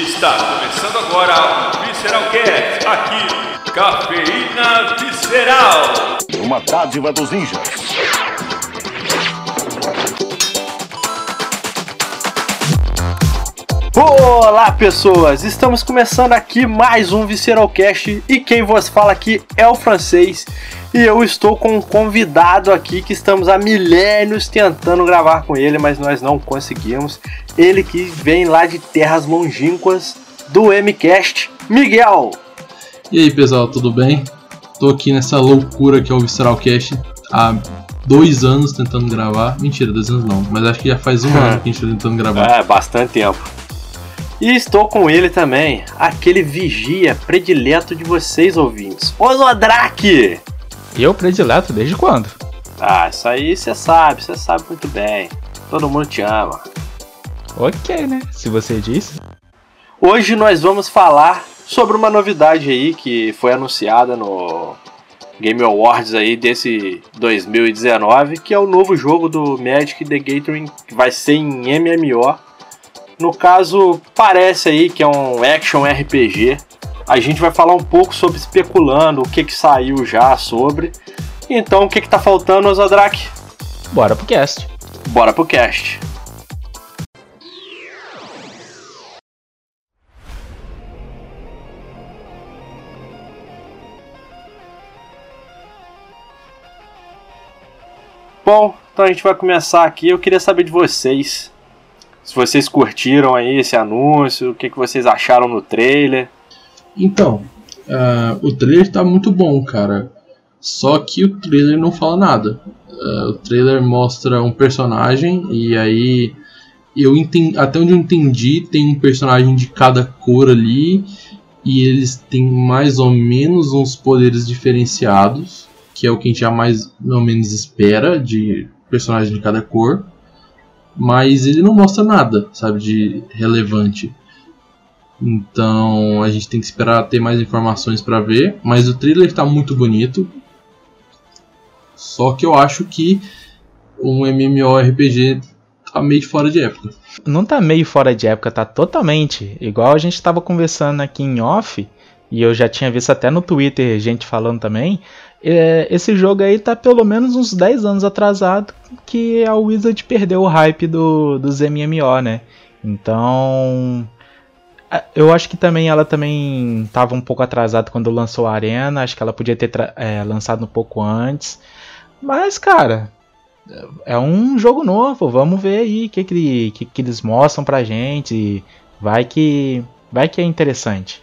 Está começando agora o Visceral Cast, aqui, Cafeína Visceral. Uma dádiva dos ninjas. Olá pessoas, estamos começando aqui mais um Visceralcast e quem vos fala aqui é o francês e eu estou com um convidado aqui que estamos há milênios tentando gravar com ele, mas nós não conseguimos. Ele que vem lá de terras longínquas do MCast, Miguel. E aí pessoal, tudo bem? Tô aqui nessa loucura que é o Visceralcast há dois anos tentando gravar. Mentira, dois anos não, mas acho que já faz um ano que a gente tá tentando gravar. É, bastante tempo. E estou com ele também, aquele vigia predileto de vocês ouvintes, o Zodrake! Eu predileto desde quando? Ah, isso aí você sabe, você sabe muito bem. Todo mundo te ama. Ok, né? Se você disse. Hoje nós vamos falar sobre uma novidade aí que foi anunciada no Game Awards aí desse 2019, que é o novo jogo do Magic the Gathering, que vai ser em MMO no caso, parece aí que é um action RPG. A gente vai falar um pouco sobre especulando, o que, que saiu já sobre. Então, o que, que tá faltando, Ozodrak? Bora pro cast. Bora pro cast. Bom, então a gente vai começar aqui. Eu queria saber de vocês se vocês curtiram aí esse anúncio, o que, que vocês acharam no trailer. Então, uh, o trailer tá muito bom, cara. Só que o trailer não fala nada. Uh, o trailer mostra um personagem e aí eu entendi, até onde eu entendi tem um personagem de cada cor ali e eles têm mais ou menos uns poderes diferenciados, que é o que a gente já mais ou menos espera de personagem de cada cor mas ele não mostra nada, sabe, de relevante. Então a gente tem que esperar ter mais informações para ver, mas o trailer está muito bonito. Só que eu acho que um MMORPG tá meio fora de época. Não tá meio fora de época, tá totalmente. Igual a gente estava conversando aqui em off, e eu já tinha visto até no Twitter gente falando também. É, esse jogo aí tá pelo menos uns 10 anos atrasado que a Wizard perdeu o hype do, dos MMO, né? Então. Eu acho que também ela também estava um pouco atrasada quando lançou a Arena. Acho que ela podia ter é, lançado um pouco antes. Mas, cara, é um jogo novo. Vamos ver aí o que, que, que, que eles mostram pra gente. Vai que, vai que é interessante.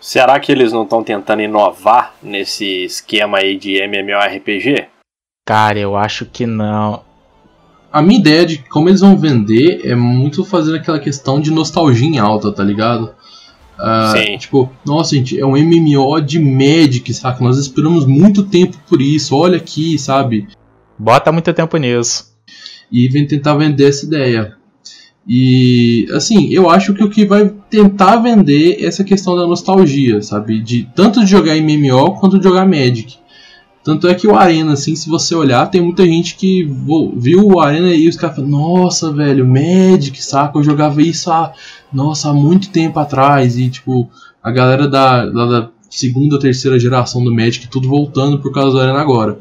Será que eles não estão tentando inovar nesse esquema aí de MMORPG? Cara, eu acho que não. A minha ideia de como eles vão vender é muito fazendo aquela questão de nostalgia em alta, tá ligado? Uh, Sim. Tipo, nossa, gente, é um MMO de Magic, saca? Nós esperamos muito tempo por isso, olha aqui, sabe? Bota muito tempo nisso. E vem tentar vender essa ideia. E assim, eu acho que o que vai tentar vender é essa questão da nostalgia, sabe? De tanto de jogar MMO quanto de jogar Magic. Tanto é que o Arena, assim, se você olhar, tem muita gente que viu o Arena e os caras falam, nossa, velho, Magic, saca? Eu jogava isso há, nossa, há muito tempo atrás. E tipo, a galera da, da, da segunda, terceira geração do Magic, tudo voltando por causa do Arena agora.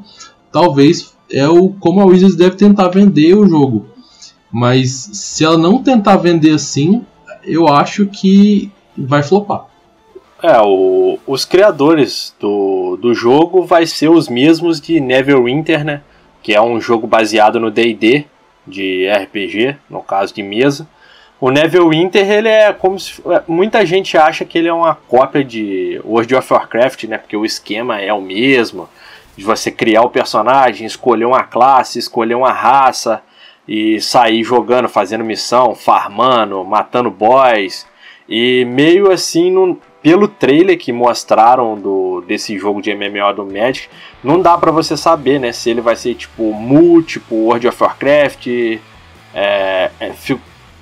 Talvez é o como a Wizards deve tentar vender o jogo mas se ela não tentar vender assim, eu acho que vai flopar. É, o, os criadores do, do jogo vai ser os mesmos de Neverwinter, né? Que é um jogo baseado no D&D de RPG, no caso de mesa. O Neverwinter, ele é como se é, muita gente acha que ele é uma cópia de World of Warcraft, né? Porque o esquema é o mesmo, de você criar o personagem, escolher uma classe, escolher uma raça, e sair jogando, fazendo missão, farmando, matando boys. E meio assim, no, pelo trailer que mostraram do, desse jogo de MMO do Magic, não dá para você saber, né, se ele vai ser tipo Mu, tipo World of Warcraft, é, é,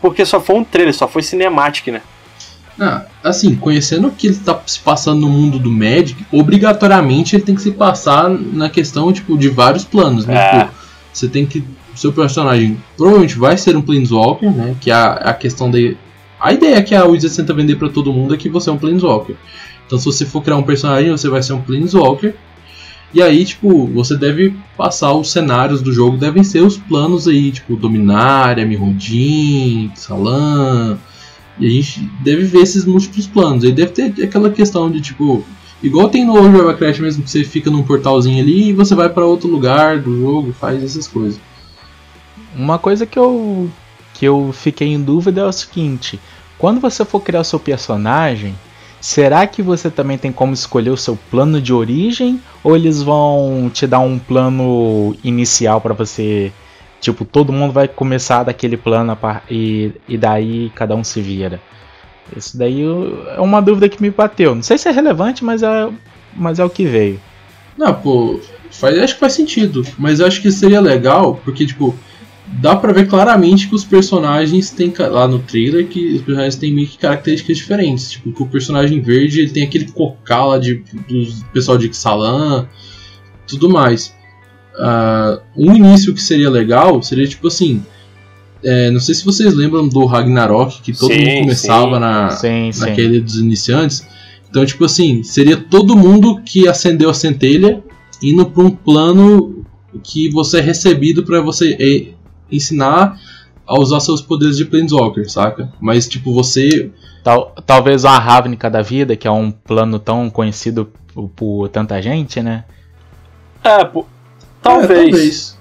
porque só foi um trailer, só foi cinemático, né? Ah, assim, conhecendo o que ele está se passando no mundo do Magic, obrigatoriamente ele tem que se passar na questão tipo de vários planos, né? É. Tipo, você tem que seu personagem provavelmente vai ser um Planeswalker, né? Que é a, a questão de a ideia que a Wizards tenta vender para todo mundo é que você é um Planeswalker. Então se você for criar um personagem, você vai ser um Planeswalker. E aí, tipo, você deve passar os cenários do jogo, devem ser os planos aí, tipo, Dominária, Mirrodin, Salam. E a gente deve ver esses múltiplos planos. Aí deve ter aquela questão de, tipo, igual tem no World Warcraft mesmo, que você fica num portalzinho ali e você vai para outro lugar do jogo, faz essas coisas. Uma coisa que eu que eu fiquei em dúvida é o seguinte: quando você for criar o seu personagem, será que você também tem como escolher o seu plano de origem ou eles vão te dar um plano inicial para você, tipo, todo mundo vai começar daquele plano e, e daí cada um se vira? Isso daí é uma dúvida que me bateu. Não sei se é relevante, mas é, mas é o que veio. Não, pô, faz, acho que faz sentido. Mas eu acho que seria legal, porque, tipo, dá pra ver claramente que os personagens têm lá no trailer que os personagens têm meio que características diferentes. Tipo, que o personagem verde ele tem aquele cocá lá de, do pessoal de Xalan, tudo mais. Uh, um início que seria legal seria tipo assim. É, não sei se vocês lembram do Ragnarok, que todo sim, mundo começava sim, na, sim, naquele dos iniciantes. Então, tipo assim, seria todo mundo que acendeu a centelha indo para um plano que você é recebido para você ensinar a usar seus poderes de Planeswalker, saca? Mas, tipo, você. Tal, talvez uma Ravnica da vida, que é um plano tão conhecido por, por tanta gente, né? É, por... talvez. É, talvez.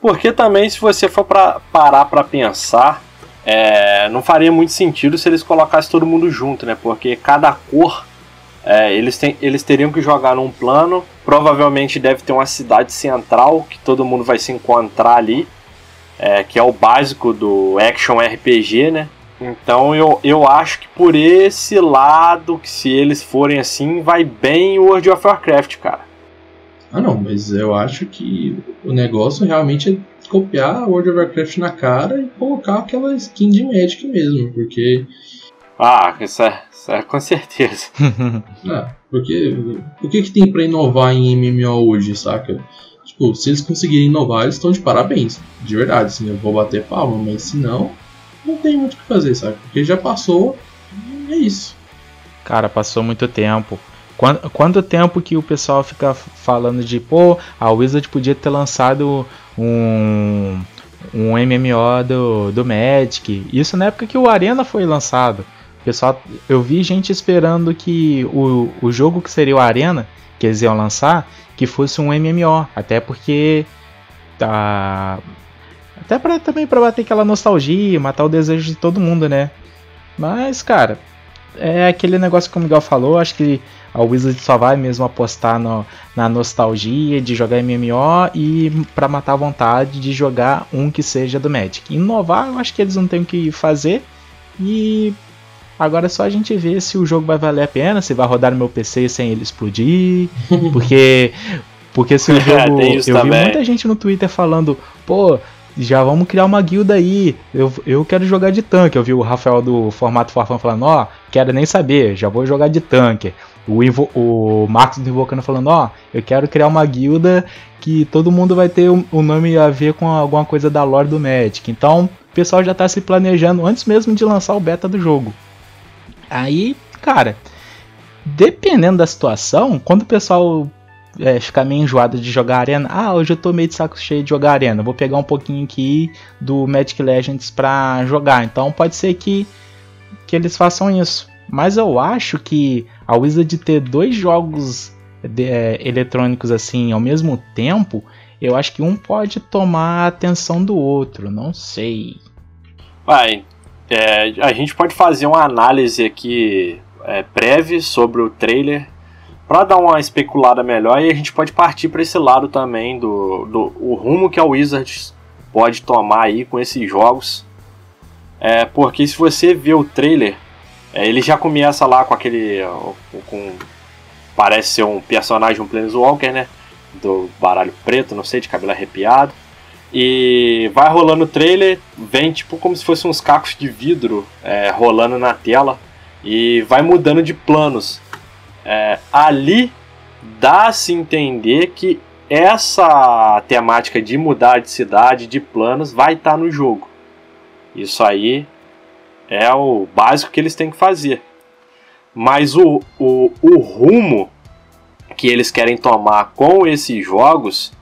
Porque também, se você for pra parar pra pensar, é, não faria muito sentido se eles colocassem todo mundo junto, né? Porque cada cor é, eles, tem, eles teriam que jogar num plano. Provavelmente deve ter uma cidade central que todo mundo vai se encontrar ali é, que é o básico do action RPG, né? Então eu, eu acho que por esse lado, que se eles forem assim, vai bem o World of Warcraft, cara. Ah não, mas eu acho que o negócio realmente é copiar World of Warcraft na cara e colocar aquela skin de Magic mesmo, porque. Ah, isso é, isso é com certeza. ah, porque. O que, que tem pra inovar em MMO hoje, saca? Tipo, se eles conseguirem inovar, eles estão de parabéns. De verdade, assim, eu vou bater palma, mas se não, não tem muito o que fazer, sabe? Porque já passou, é isso. Cara, passou muito tempo. Quanto, quanto tempo que o pessoal fica falando de, pô, a Wizard podia ter lançado um, um MMO do, do Magic. Isso na época que o Arena foi lançado. Pessoal, eu vi gente esperando que o, o jogo que seria o Arena, que eles iam lançar, que fosse um MMO, até porque tá até para também para bater aquela nostalgia, matar o desejo de todo mundo, né? Mas, cara, é aquele negócio que o Miguel falou, acho que a Wizard só vai mesmo apostar no, na nostalgia de jogar MMO e para matar a vontade de jogar um que seja do Magic. Inovar, eu acho que eles não têm o que fazer e Agora é só a gente ver se o jogo vai valer a pena, se vai rodar no meu PC sem ele explodir. Porque. Porque se o jogo. eu também. vi muita gente no Twitter falando, pô, já vamos criar uma guilda aí. Eu, eu quero jogar de tanque. Eu vi o Rafael do Formato Farfã falando, ó, oh, quero nem saber, já vou jogar de tanque. O, Invo, o Marcos do Invocando falando, ó, oh, eu quero criar uma guilda que todo mundo vai ter o um, nome a ver com alguma coisa da lore do Magic. Então, o pessoal já está se planejando antes mesmo de lançar o beta do jogo. Aí, cara, dependendo da situação, quando o pessoal é, ficar meio enjoado de jogar arena, ah, hoje eu tô meio de saco cheio de jogar arena, vou pegar um pouquinho aqui do Magic Legends pra jogar. Então pode ser que, que eles façam isso. Mas eu acho que a Wizard ter dois jogos de, é, eletrônicos assim ao mesmo tempo, eu acho que um pode tomar a atenção do outro, não sei. Vai, é, a gente pode fazer uma análise aqui é, breve sobre o trailer para dar uma especulada melhor e a gente pode partir para esse lado também do, do o rumo que a Wizards pode tomar aí com esses jogos. É, porque se você vê o trailer, é, ele já começa lá com aquele. com Parece ser um personagem, um Planeswalker, né? Do baralho preto, não sei, de cabelo arrepiado. E vai rolando o trailer, vem tipo como se fosse uns cacos de vidro é, rolando na tela e vai mudando de planos. É, ali dá-se entender que essa temática de mudar de cidade, de planos, vai estar tá no jogo. Isso aí É o básico que eles têm que fazer. Mas o, o, o rumo que eles querem tomar com esses jogos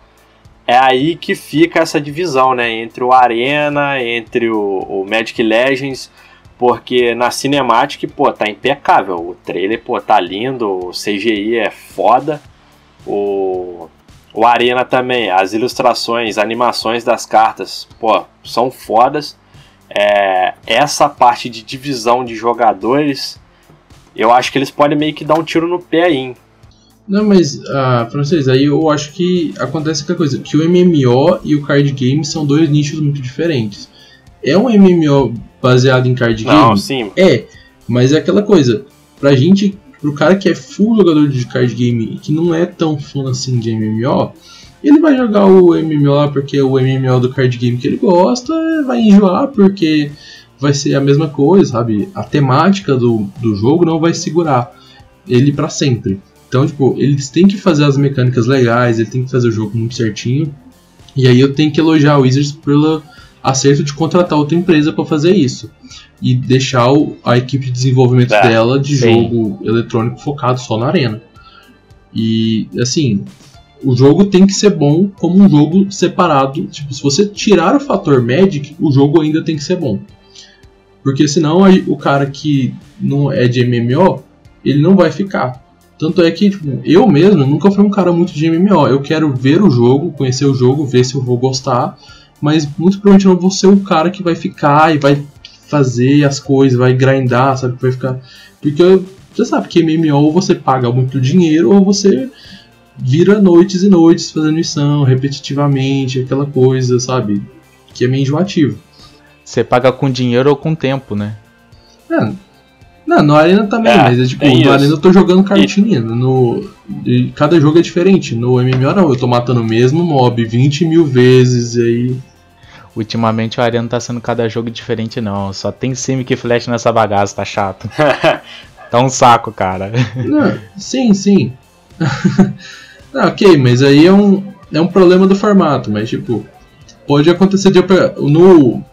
é aí que fica essa divisão, né? Entre o Arena, entre o, o Magic Legends, porque na Cinematic, pô, tá impecável. O trailer, pô, tá lindo, o CGI é foda. O, o Arena também, as ilustrações, animações das cartas, pô, são fodas. É, essa parte de divisão de jogadores, eu acho que eles podem meio que dar um tiro no pé aí? Não, mas, ah, francês, aí eu acho que acontece aquela coisa, que o MMO e o card game são dois nichos muito diferentes. É um MMO baseado em card Não, game? sim. É, mas é aquela coisa, pra gente, pro cara que é full jogador de card game e que não é tão fã assim de MMO, ele vai jogar o MMO lá porque é o MMO do card game que ele gosta, vai enjoar porque vai ser a mesma coisa, sabe? A temática do, do jogo não vai segurar ele para sempre. Então, tipo, eles têm que fazer as mecânicas legais, ele tem que fazer o jogo muito certinho. E aí eu tenho que elogiar o Wizards pelo acerto de contratar outra empresa para fazer isso. E deixar o, a equipe de desenvolvimento É, dela de sim. jogo eletrônico focado só na arena. E assim, o jogo tem que ser bom como um jogo separado. Tipo, se você tirar o fator Magic, o jogo ainda tem que ser bom. Porque senão aí o cara que não é de MMO, ele não vai ficar. Tanto é que, tipo, eu mesmo nunca fui um cara muito de MMO. Eu quero ver o jogo, conhecer o jogo, ver se eu vou gostar. Mas muito provavelmente eu não vou ser o cara que vai ficar e vai fazer as coisas, vai grindar, sabe? Vai ficar. Porque você sabe que MMO ou você paga muito dinheiro ou você vira noites e noites fazendo missão repetitivamente, aquela coisa, sabe? Que é meio enjoativo. Você paga com dinheiro ou com tempo, né? É, não, no Arena também, É, mas é tipo, tem no isso. Arena eu tô jogando cartinha. No, e cada jogo é diferente. No MMO não, eu tô matando o mesmo mob 20 mil vezes e aí. Ultimamente o Arena não tá sendo cada jogo diferente, não. Só tem Simic e Flash nessa bagaça, tá chato. Tá um saco, cara. Não, sim, sim. Ah, ok, mas aí é um, é um problema do formato, mas tipo, pode acontecer de no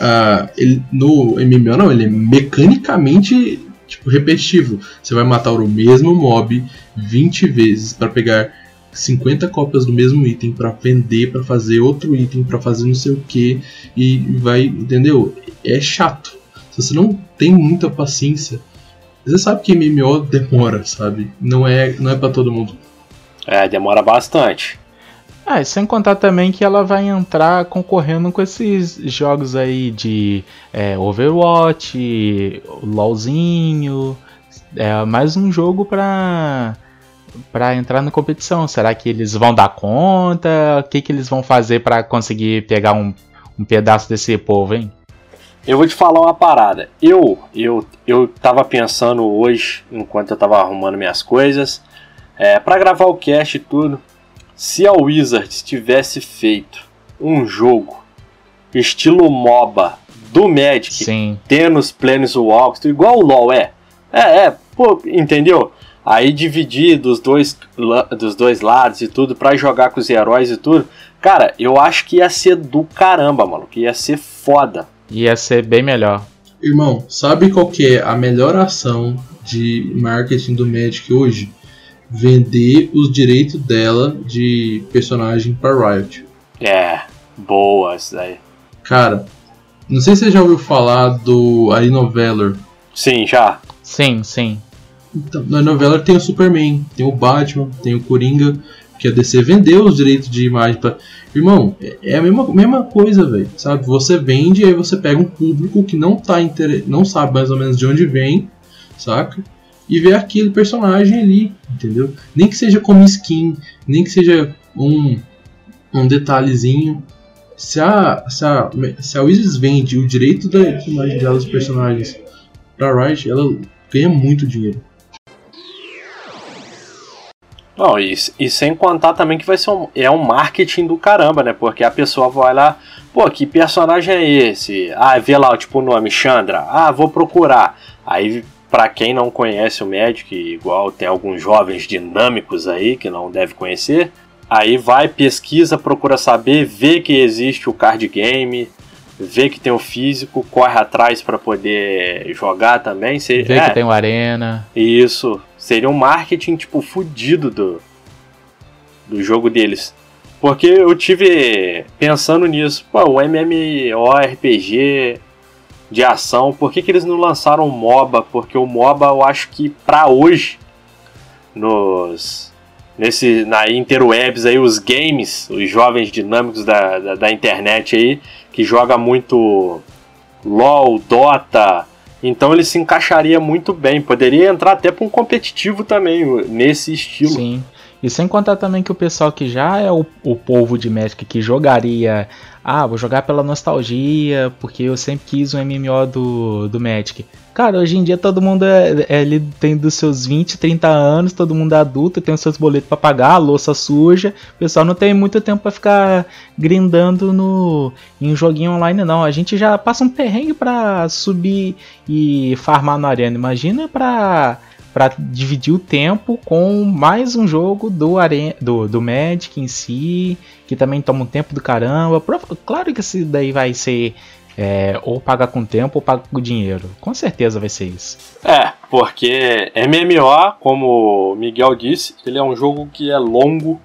ah, ele, no MMO não, ele é mecanicamente tipo repetitivo. Você vai matar o mesmo mob 20 vezes para pegar 50 cópias do mesmo item para vender, para fazer outro item, para fazer não sei o que e vai, entendeu? É chato. Se você não tem muita paciência, você sabe que MMO demora, sabe? Não é, não é para todo mundo. É, demora bastante. Ah, e sem contar também que ela vai entrar concorrendo com esses jogos aí de é, Overwatch, LOLzinho. É mais um jogo pra, pra entrar na competição. Será que eles vão dar conta? O que, que eles vão fazer pra conseguir pegar um, um pedaço desse povo, hein? Eu vou te falar uma parada. Eu, eu, eu tava pensando hoje, enquanto eu tava arrumando minhas coisas, é, para gravar o cast e tudo, se a Wizards tivesse feito um jogo estilo MOBA do Magic, Sim. tendo os Planeswalkers, igual o LoL é. É, é, pô, entendeu? Aí dividir dos dois, dos dois lados e tudo pra jogar com os heróis e tudo. Cara, eu acho que ia ser do caramba, mano. Que ia ser foda. Ia ser bem melhor. Irmão, sabe qual que é a melhor ação de marketing do Magic hoje? Vender os direitos dela de personagem para Riot. É, boa isso daí. Cara, não sei se você já ouviu falar do Arino Valor. Sim, já. Sim, sim. Então, no Arino Valor tem o Superman, tem o Batman, tem o Coringa, que a DC vendeu os direitos de imagem pra... Irmão, é- é a mesma, mesma coisa, velho. Sabe? Você vende, aí você pega um público que não tá inter... não sabe mais ou menos de onde vem, saca? E vê aquele personagem ali, entendeu? Nem que seja como skin, nem que seja um, um detalhezinho. Se a, se, a, se a Wizards vende o direito da imagem dela, dos personagens, pra Riot, ela ganha muito dinheiro. Não, e, e sem contar também que vai ser um, é um marketing do caramba, né? Porque a pessoa vai lá, pô, que personagem é esse? Ah, vê lá, tipo, o nome, Chandra. Ah, vou procurar. Aí, pra quem não conhece o Magic, igual tem alguns jovens dinâmicos aí que não deve conhecer, aí vai, pesquisa, procura saber, vê que existe o card game. vê que tem o físico, corre atrás para poder jogar também. Vê é, que tem o Arena. Isso. Seria um marketing, tipo, fudido do, do jogo deles. Porque eu tive pensando nisso, pô, o MMORPG de ação, por que, que eles não lançaram o MOBA? Porque o MOBA eu acho que pra hoje, nos nesse na interwebs aí, os games, os jovens dinâmicos da, da, da internet aí, que joga muito LOL, Dota, então ele se encaixaria muito bem. Poderia entrar até para um competitivo também, nesse estilo. Sim. E sem contar também que o pessoal que já é o, o povo de Magic que jogaria. Ah, vou jogar pela nostalgia, porque eu sempre quis um MMO do, do Magic. Cara, hoje em dia todo mundo é, é, ele tem dos seus 20, 30 anos, todo mundo é adulto, tem os seus boletos para pagar, a louça suja. O pessoal não tem muito tempo para ficar grindando no em um joguinho online não. A gente já passa um perrengue para subir e farmar no arena. Imagina para para dividir o tempo com mais um jogo do, do, do Magic em si, que também toma um tempo do caramba. Claro que esse daí vai ser é, ou paga com tempo ou paga com dinheiro. Com certeza vai ser isso. É, porque MMO, como o Miguel disse, ele é um jogo que é longo.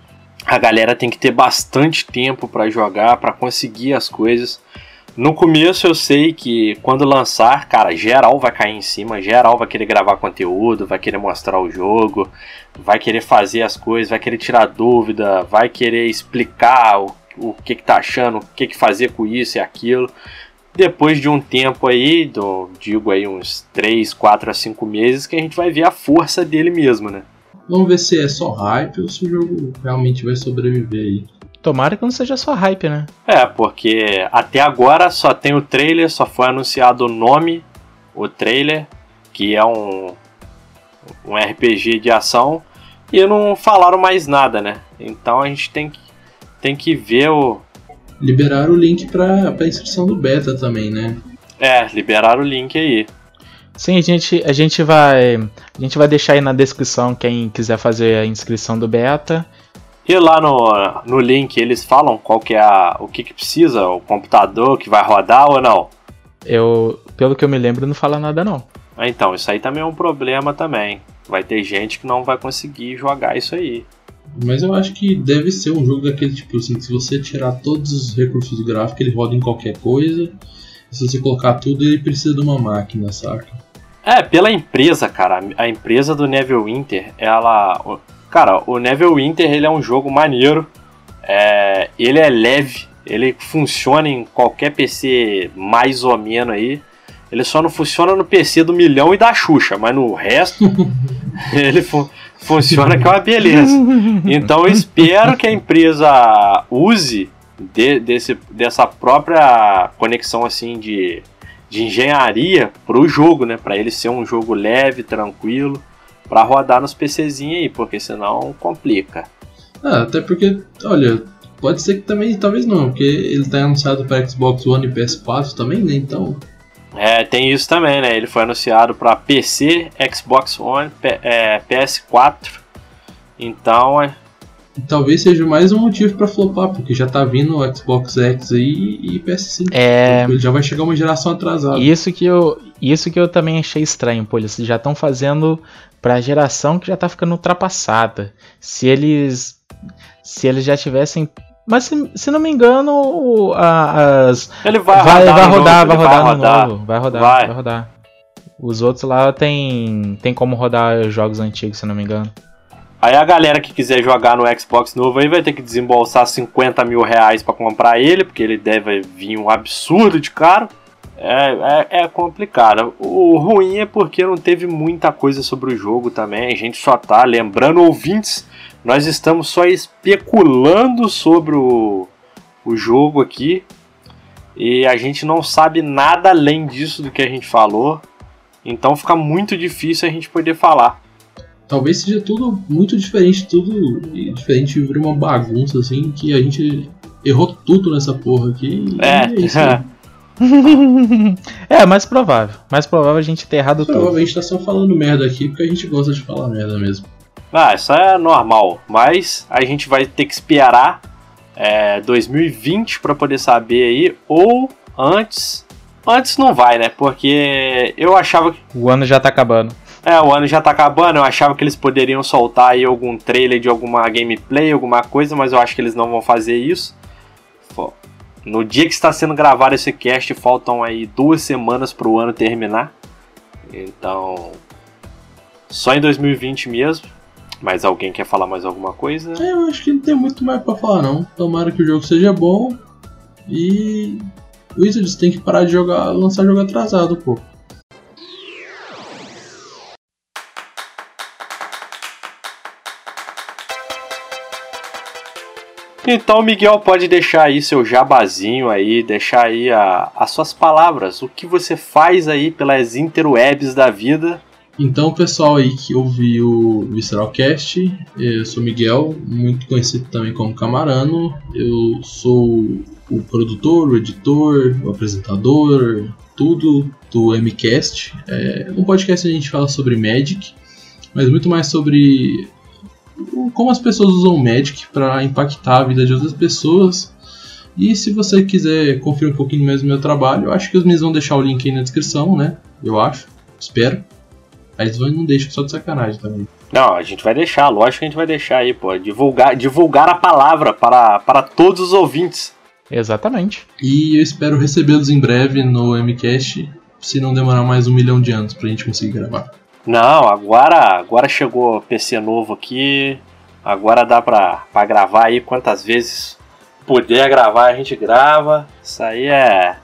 A galera tem que ter bastante tempo para jogar, para conseguir as coisas. No começo eu sei que quando lançar, cara, geral vai cair em cima, geral vai querer gravar conteúdo, vai querer mostrar o jogo, vai querer fazer as coisas, vai querer tirar dúvida, vai querer explicar o, o que, que tá achando, o que, que fazer com isso e aquilo. Depois de um tempo aí, do, digo aí uns 3, 4 a 5 meses, que a gente vai ver a força dele mesmo, né? Vamos ver se é só hype ou se o jogo realmente vai sobreviver aí. Tomara que não seja só hype, né? É, porque até agora só tem o trailer, só foi anunciado o nome, o trailer, que é um, um RPG de ação, e não falaram mais nada, né? Então a gente tem que, tem que ver o. Liberaram o link pra, pra inscrição do beta também, né? É, liberaram o link aí. Sim, a gente, a gente vai. A gente vai deixar aí na descrição quem quiser fazer a inscrição do beta. E lá no, no link eles falam qual que é a, o que, que precisa, o computador que vai rodar ou não? Eu, pelo que eu me lembro, não fala nada não. Ah, então, isso aí também é um problema também. Vai ter gente que não vai conseguir jogar isso aí. Mas eu acho que deve ser um jogo daquele tipo assim, que se você tirar todos os recursos gráficos, ele roda em qualquer coisa. Se você colocar tudo, ele precisa de uma máquina, saca? É, pela empresa, cara. A empresa do Neville Winter, ela Cara, o Neville Winter ele é um jogo maneiro. É, ele é leve, ele funciona em qualquer PC mais ou menos aí. Ele só não funciona no PC do milhão e da Xuxa, mas no resto ele fu funciona que é uma beleza. Então eu espero que a empresa use de, desse, dessa própria conexão assim de, de engenharia para o jogo, né? Para ele ser um jogo leve, tranquilo para rodar nos PCzinhos aí, porque senão complica. Ah, até porque, olha, pode ser que também, talvez não, porque ele tá anunciado para Xbox One e PS4 também, né? Então. É, tem isso também, né? Ele foi anunciado para PC, Xbox One, P é, PS4. Então, é, talvez seja mais um motivo para flopar, porque já tá vindo o Xbox X aí e PS5. É. Ele já vai chegar uma geração atrasada. Isso que eu, isso que eu também achei estranho, pô. Eles já estão fazendo pra geração que já tá ficando ultrapassada. Se eles. Se eles já tivessem. Mas se, se não me engano, as. Ele vai, vai, rodar, vai rodar, vai rodar, vai rodar, novo. Vai rodar, vai. vai rodar. Os outros lá tem, tem como rodar jogos antigos, se não me engano. Aí a galera que quiser jogar no Xbox novo aí vai ter que desembolsar 50 mil reais pra comprar ele, porque ele deve vir um absurdo de caro. É, é, é, complicado. O ruim é porque não teve muita coisa sobre o jogo também. A gente só tá lembrando, ouvintes, nós estamos só especulando sobre o, o jogo aqui. E a gente não sabe nada além disso do que a gente falou. Então fica muito difícil a gente poder falar. Talvez seja tudo muito diferente, tudo diferente vir uma bagunça assim que a gente errou tudo nessa porra aqui. É, é isso, é, mais provável. Mais provável a gente ter errado tudo. Provavelmente tá só falando merda aqui porque a gente gosta de falar merda mesmo. Ah, isso é normal. Mas a gente vai ter que esperar é, 2020 para poder saber aí, ou antes. Antes não vai, né? Porque eu achava que. O ano já tá acabando. É, o ano já tá acabando. Eu achava que eles poderiam soltar aí algum trailer de alguma gameplay, alguma coisa, mas eu acho que eles não vão fazer isso. No dia que está sendo gravado esse cast, faltam aí duas semanas para o ano terminar. Então, só em 2020 mesmo. Mas alguém quer falar mais alguma coisa? É, eu acho que não tem muito mais para falar não. Tomara que o jogo seja bom e Wizards tem que parar de jogar, lançar jogo atrasado, pô. Então, Miguel, pode deixar aí seu jabazinho aí, deixar aí a, as suas palavras, o que você faz aí pelas interwebs da vida. Então, pessoal aí que ouviu o Visceralcast, eu sou Miguel, muito conhecido também como Camarano. Eu sou o produtor, o editor, o apresentador, tudo do MCast. É um podcast a gente fala sobre Magic, mas muito mais sobre como as pessoas usam o Magic para impactar a vida de outras pessoas. E se você quiser conferir um pouquinho mais do meu trabalho, eu acho que os meninos vão deixar o link aí na descrição, né? Eu acho, espero. Mas não deixa só de sacanagem também. Não, a gente vai deixar, lógico que a gente vai deixar aí, pô. Divulgar, divulgar a palavra para, para todos os ouvintes. Exatamente. E eu espero recebê-los em breve no MCast, se não demorar mais um milhão de anos pra gente conseguir gravar. Não, agora, agora chegou PC novo aqui. Agora dá pra, pra gravar aí quantas vezes puder gravar, a gente grava. Isso aí é.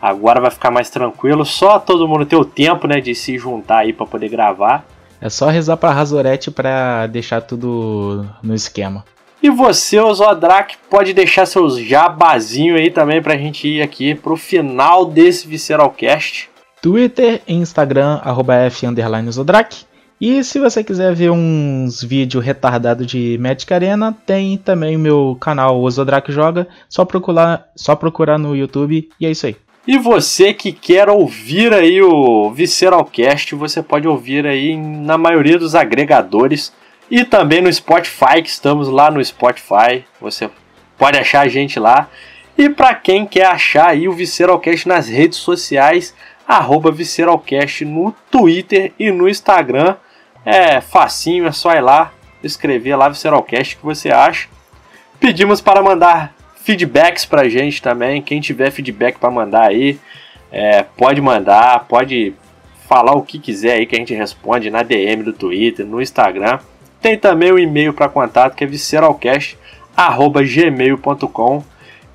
Agora vai ficar mais tranquilo. Só todo mundo ter o tempo, né, de se juntar aí para poder gravar. É só rezar pra Razorete pra deixar tudo no esquema. E você, Osodrak, pode deixar seus jabazinho aí também pra gente ir aqui pro final desse Visceralcast. Twitter e Instagram, arroba F Zodrak. E se você quiser ver uns vídeos retardados de Magic Arena, tem também meu canal Osodrak Joga, só procurar, só procurar no YouTube e é isso aí. E você que quer ouvir aí o Visceralcast, você pode ouvir aí na maioria dos agregadores e também no Spotify, que estamos lá no Spotify. Você pode achar a gente lá. E para quem quer achar aí o Visceralcast nas redes sociais, arroba Visceralcast no Twitter e no Instagram. É facinho, é só ir lá, escrever lá Visceralcast que você acha. Pedimos para mandar feedbacks pra gente também. Quem tiver feedback para mandar aí, é, pode mandar, pode falar o que quiser aí que a gente responde na DM do Twitter, no Instagram. Tem também o um e-mail para contato que é visceralcast@gmail.com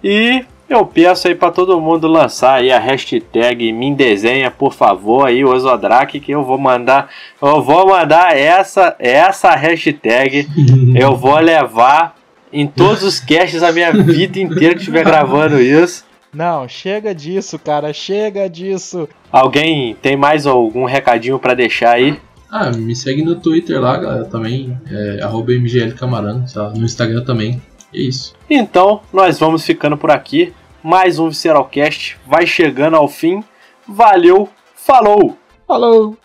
e eu peço aí para todo mundo lançar aí a hashtag me desenha, por favor, aí o Osodrak que eu vou mandar, eu vou mandar essa essa hashtag, eu vou levar em todos os casts a minha vida inteira que estiver gravando isso. Não, chega disso, cara, chega disso. Alguém tem mais algum recadinho para deixar aí? Ah, me segue no Twitter lá, galera, também, é, mglcamarano, tá? no Instagram também. É isso. Então, nós vamos ficando por aqui. Mais um Visceralcast vai chegando ao fim. Valeu, falou! Falou!